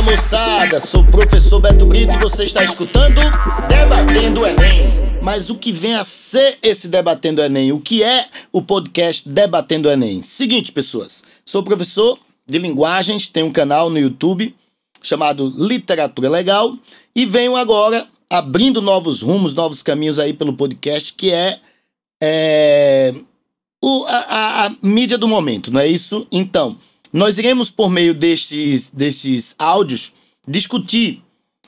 Fala moçada, sou o professor Beto Brito e você está escutando Debatendo Enem. Mas o que vem a ser esse Debatendo Enem? O que é o podcast Debatendo Enem? Seguinte, pessoas, sou professor de linguagens, tenho um canal no YouTube chamado Literatura Legal e venho agora abrindo novos rumos, novos caminhos aí pelo podcast, que é, é o, a, a, a mídia do momento, não é isso? Então, nós iremos, por meio destes, destes áudios, discutir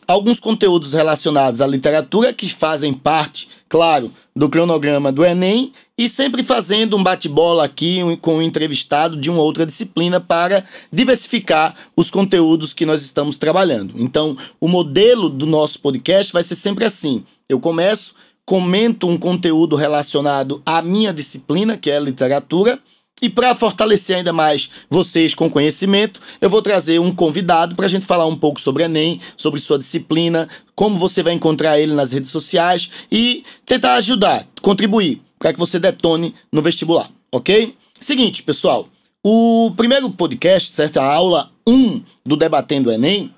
alguns conteúdos relacionados à literatura que fazem parte, claro, do cronograma do Enem e sempre fazendo um bate-bola aqui com um entrevistado de uma outra disciplina para diversificar os conteúdos que nós estamos trabalhando. Então, o modelo do nosso podcast vai ser sempre assim: eu começo, comento um conteúdo relacionado à minha disciplina, que é literatura e para fortalecer ainda mais vocês com conhecimento, eu vou trazer um convidado para a gente falar um pouco sobre Enem, sobre sua disciplina, como você vai encontrar ele nas redes sociais e tentar ajudar, contribuir para que você detone no vestibular, ok? Seguinte, pessoal, o primeiro podcast, certo? A aula 1 do Debatendo Enem,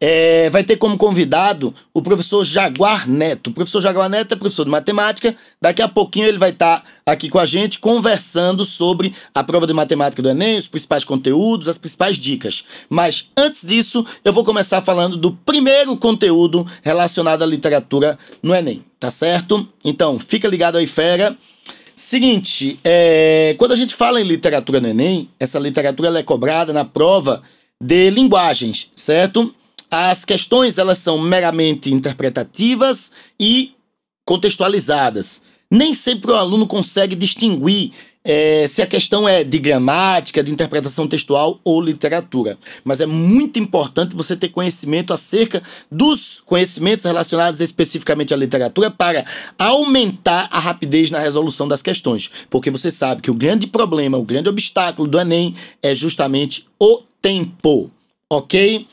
é, vai ter como convidado o professor Jaguar Neto. O professor Jaguar Neto é professor de matemática. Daqui a pouquinho ele vai estar tá aqui com a gente conversando sobre a prova de matemática do Enem, os principais conteúdos, as principais dicas. Mas antes disso, eu vou começar falando do primeiro conteúdo relacionado à literatura no Enem, tá certo? Então, fica ligado aí, fera. Seguinte, é, quando a gente fala em literatura no Enem, essa literatura é cobrada na prova de linguagens, certo? As questões elas são meramente interpretativas e contextualizadas. Nem sempre o aluno consegue distinguir é, se a questão é de gramática, de interpretação textual ou literatura. Mas é muito importante você ter conhecimento acerca dos conhecimentos relacionados especificamente à literatura para aumentar a rapidez na resolução das questões. Porque você sabe que o grande problema, o grande obstáculo do Enem é justamente o tempo. Ok?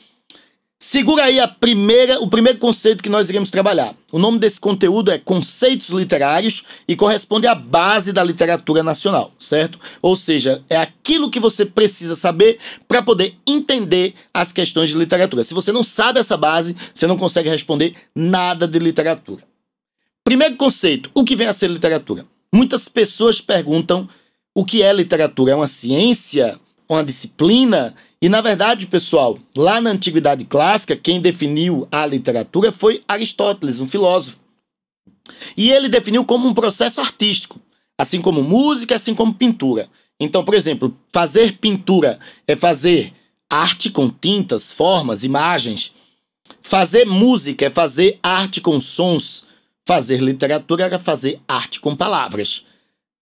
Segura aí a primeira, o primeiro conceito que nós iremos trabalhar. O nome desse conteúdo é Conceitos Literários e corresponde à base da literatura nacional, certo? Ou seja, é aquilo que você precisa saber para poder entender as questões de literatura. Se você não sabe essa base, você não consegue responder nada de literatura. Primeiro conceito, o que vem a ser literatura? Muitas pessoas perguntam o que é literatura? É uma ciência? Uma disciplina? E na verdade, pessoal, lá na antiguidade clássica, quem definiu a literatura foi Aristóteles, um filósofo. E ele definiu como um processo artístico, assim como música, assim como pintura. Então, por exemplo, fazer pintura é fazer arte com tintas, formas, imagens. Fazer música é fazer arte com sons. Fazer literatura é fazer arte com palavras.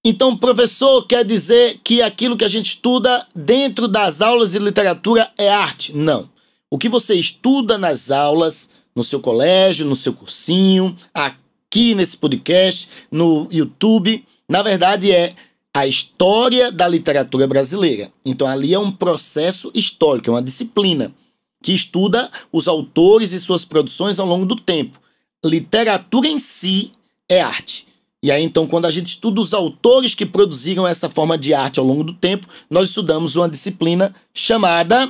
Então, professor quer dizer que aquilo que a gente estuda dentro das aulas de literatura é arte? Não. O que você estuda nas aulas, no seu colégio, no seu cursinho, aqui nesse podcast, no YouTube, na verdade é a história da literatura brasileira. Então, ali é um processo histórico, é uma disciplina que estuda os autores e suas produções ao longo do tempo. Literatura em si é arte. E aí, então, quando a gente estuda os autores que produziram essa forma de arte ao longo do tempo, nós estudamos uma disciplina chamada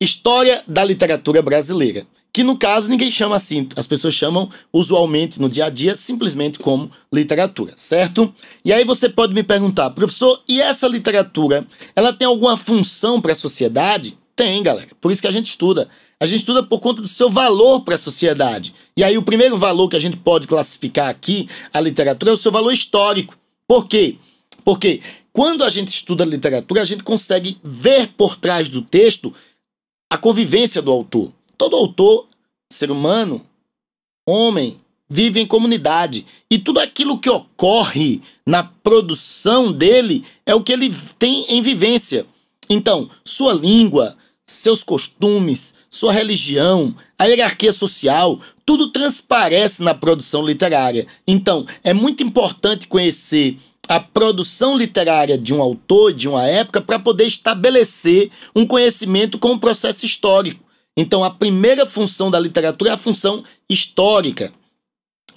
História da Literatura Brasileira. Que no caso ninguém chama assim, as pessoas chamam usualmente no dia a dia simplesmente como literatura, certo? E aí você pode me perguntar, professor, e essa literatura, ela tem alguma função para a sociedade? Tem, galera. Por isso que a gente estuda. A gente estuda por conta do seu valor para a sociedade. E aí, o primeiro valor que a gente pode classificar aqui, a literatura, é o seu valor histórico. Por quê? Porque quando a gente estuda literatura, a gente consegue ver por trás do texto a convivência do autor. Todo autor, ser humano, homem, vive em comunidade. E tudo aquilo que ocorre na produção dele é o que ele tem em vivência. Então, sua língua, seus costumes, sua religião, a hierarquia social, tudo transparece na produção literária. Então, é muito importante conhecer a produção literária de um autor, de uma época, para poder estabelecer um conhecimento com o processo histórico. Então, a primeira função da literatura é a função histórica.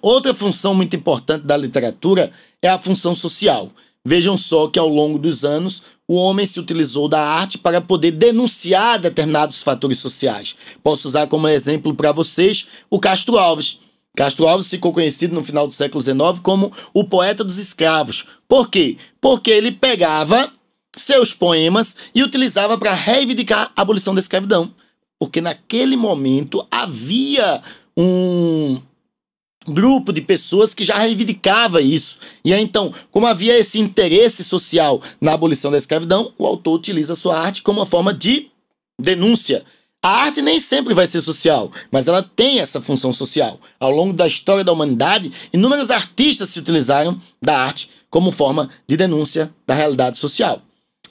Outra função muito importante da literatura é a função social. Vejam só que ao longo dos anos o homem se utilizou da arte para poder denunciar determinados fatores sociais. Posso usar como exemplo para vocês o Castro Alves. Castro Alves ficou conhecido no final do século XIX como o poeta dos escravos. Por quê? Porque ele pegava seus poemas e utilizava para reivindicar a abolição da escravidão. Porque naquele momento havia um grupo de pessoas que já reivindicava isso. E aí, então, como havia esse interesse social na abolição da escravidão, o autor utiliza a sua arte como uma forma de denúncia. A arte nem sempre vai ser social, mas ela tem essa função social. Ao longo da história da humanidade, inúmeros artistas se utilizaram da arte como forma de denúncia da realidade social.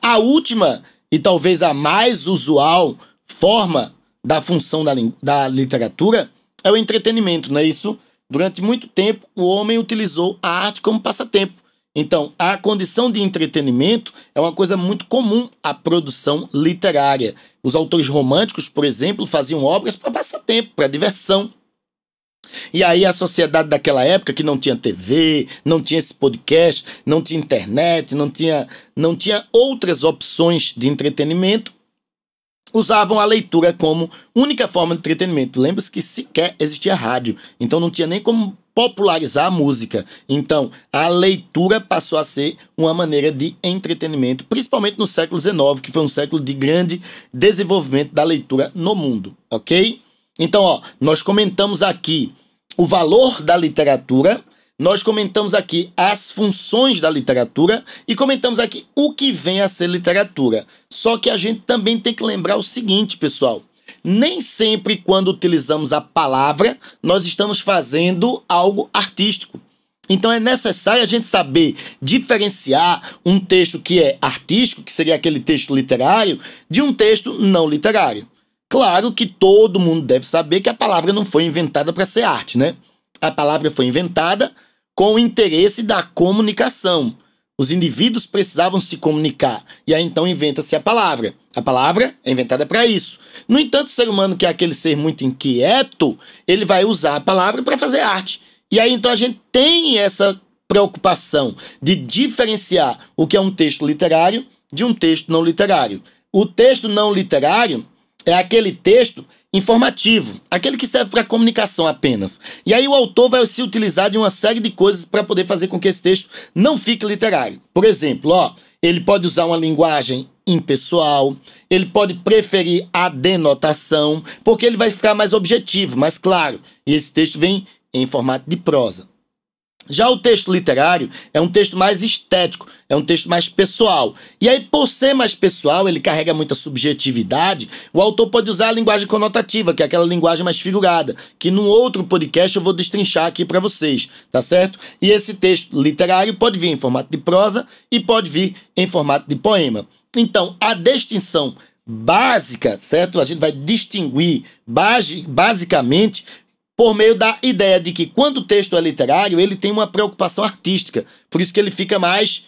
A última e talvez a mais usual forma da função da, da literatura é o entretenimento, não é isso? Durante muito tempo, o homem utilizou a arte como passatempo. Então, a condição de entretenimento é uma coisa muito comum à produção literária. Os autores românticos, por exemplo, faziam obras para passatempo, para diversão. E aí a sociedade daquela época que não tinha TV, não tinha esse podcast, não tinha internet, não tinha, não tinha outras opções de entretenimento, usavam a leitura como única forma de entretenimento. Lembre-se que sequer existia rádio, então não tinha nem como popularizar a música. Então, a leitura passou a ser uma maneira de entretenimento, principalmente no século XIX, que foi um século de grande desenvolvimento da leitura no mundo, ok? Então, ó, nós comentamos aqui o valor da literatura, nós comentamos aqui as funções da literatura e comentamos aqui o que vem a ser literatura. Só que a gente também tem que lembrar o seguinte, pessoal. Nem sempre, quando utilizamos a palavra, nós estamos fazendo algo artístico. Então é necessário a gente saber diferenciar um texto que é artístico, que seria aquele texto literário, de um texto não literário. Claro que todo mundo deve saber que a palavra não foi inventada para ser arte, né? A palavra foi inventada com o interesse da comunicação. Os indivíduos precisavam se comunicar, e aí então inventa-se a palavra. A palavra é inventada para isso. No entanto, o ser humano, que é aquele ser muito inquieto, ele vai usar a palavra para fazer arte. E aí então a gente tem essa preocupação de diferenciar o que é um texto literário de um texto não literário. O texto não literário é aquele texto informativo, aquele que serve para comunicação apenas. E aí o autor vai se utilizar de uma série de coisas para poder fazer com que esse texto não fique literário. Por exemplo, ó, ele pode usar uma linguagem impessoal, ele pode preferir a denotação, porque ele vai ficar mais objetivo, mais claro. E esse texto vem em formato de prosa. Já o texto literário é um texto mais estético, é um texto mais pessoal. E aí, por ser mais pessoal, ele carrega muita subjetividade, o autor pode usar a linguagem conotativa, que é aquela linguagem mais figurada, que num outro podcast eu vou destrinchar aqui para vocês, tá certo? E esse texto literário pode vir em formato de prosa e pode vir em formato de poema. Então, a distinção básica, certo? A gente vai distinguir basicamente por meio da ideia de que quando o texto é literário, ele tem uma preocupação artística, por isso que ele fica mais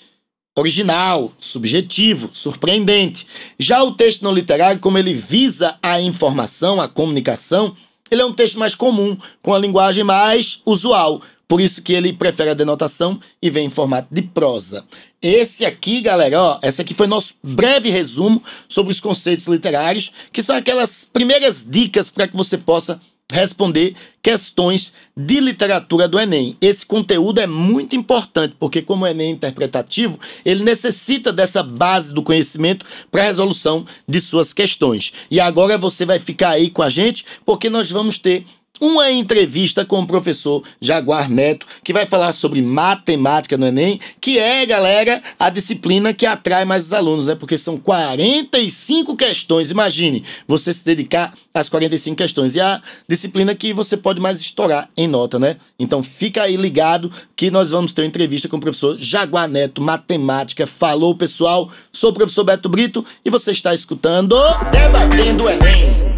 original, subjetivo, surpreendente. Já o texto não literário, como ele visa a informação, a comunicação, ele é um texto mais comum, com a linguagem mais usual. Por isso que ele prefere a denotação e vem em formato de prosa. Esse aqui, galera, ó, esse aqui foi nosso breve resumo sobre os conceitos literários, que são aquelas primeiras dicas para que você possa responder questões de literatura do Enem. Esse conteúdo é muito importante, porque como o Enem é interpretativo, ele necessita dessa base do conhecimento para a resolução de suas questões. E agora você vai ficar aí com a gente, porque nós vamos ter uma entrevista com o professor Jaguar Neto, que vai falar sobre matemática no Enem, que é, galera, a disciplina que atrai mais os alunos, né? Porque são 45 questões. Imagine você se dedicar às 45 questões. E a disciplina que você pode mais estourar em nota, né? Então fica aí ligado que nós vamos ter uma entrevista com o professor Jaguar Neto, matemática. Falou, pessoal. Sou o professor Beto Brito e você está escutando Debatendo o Enem.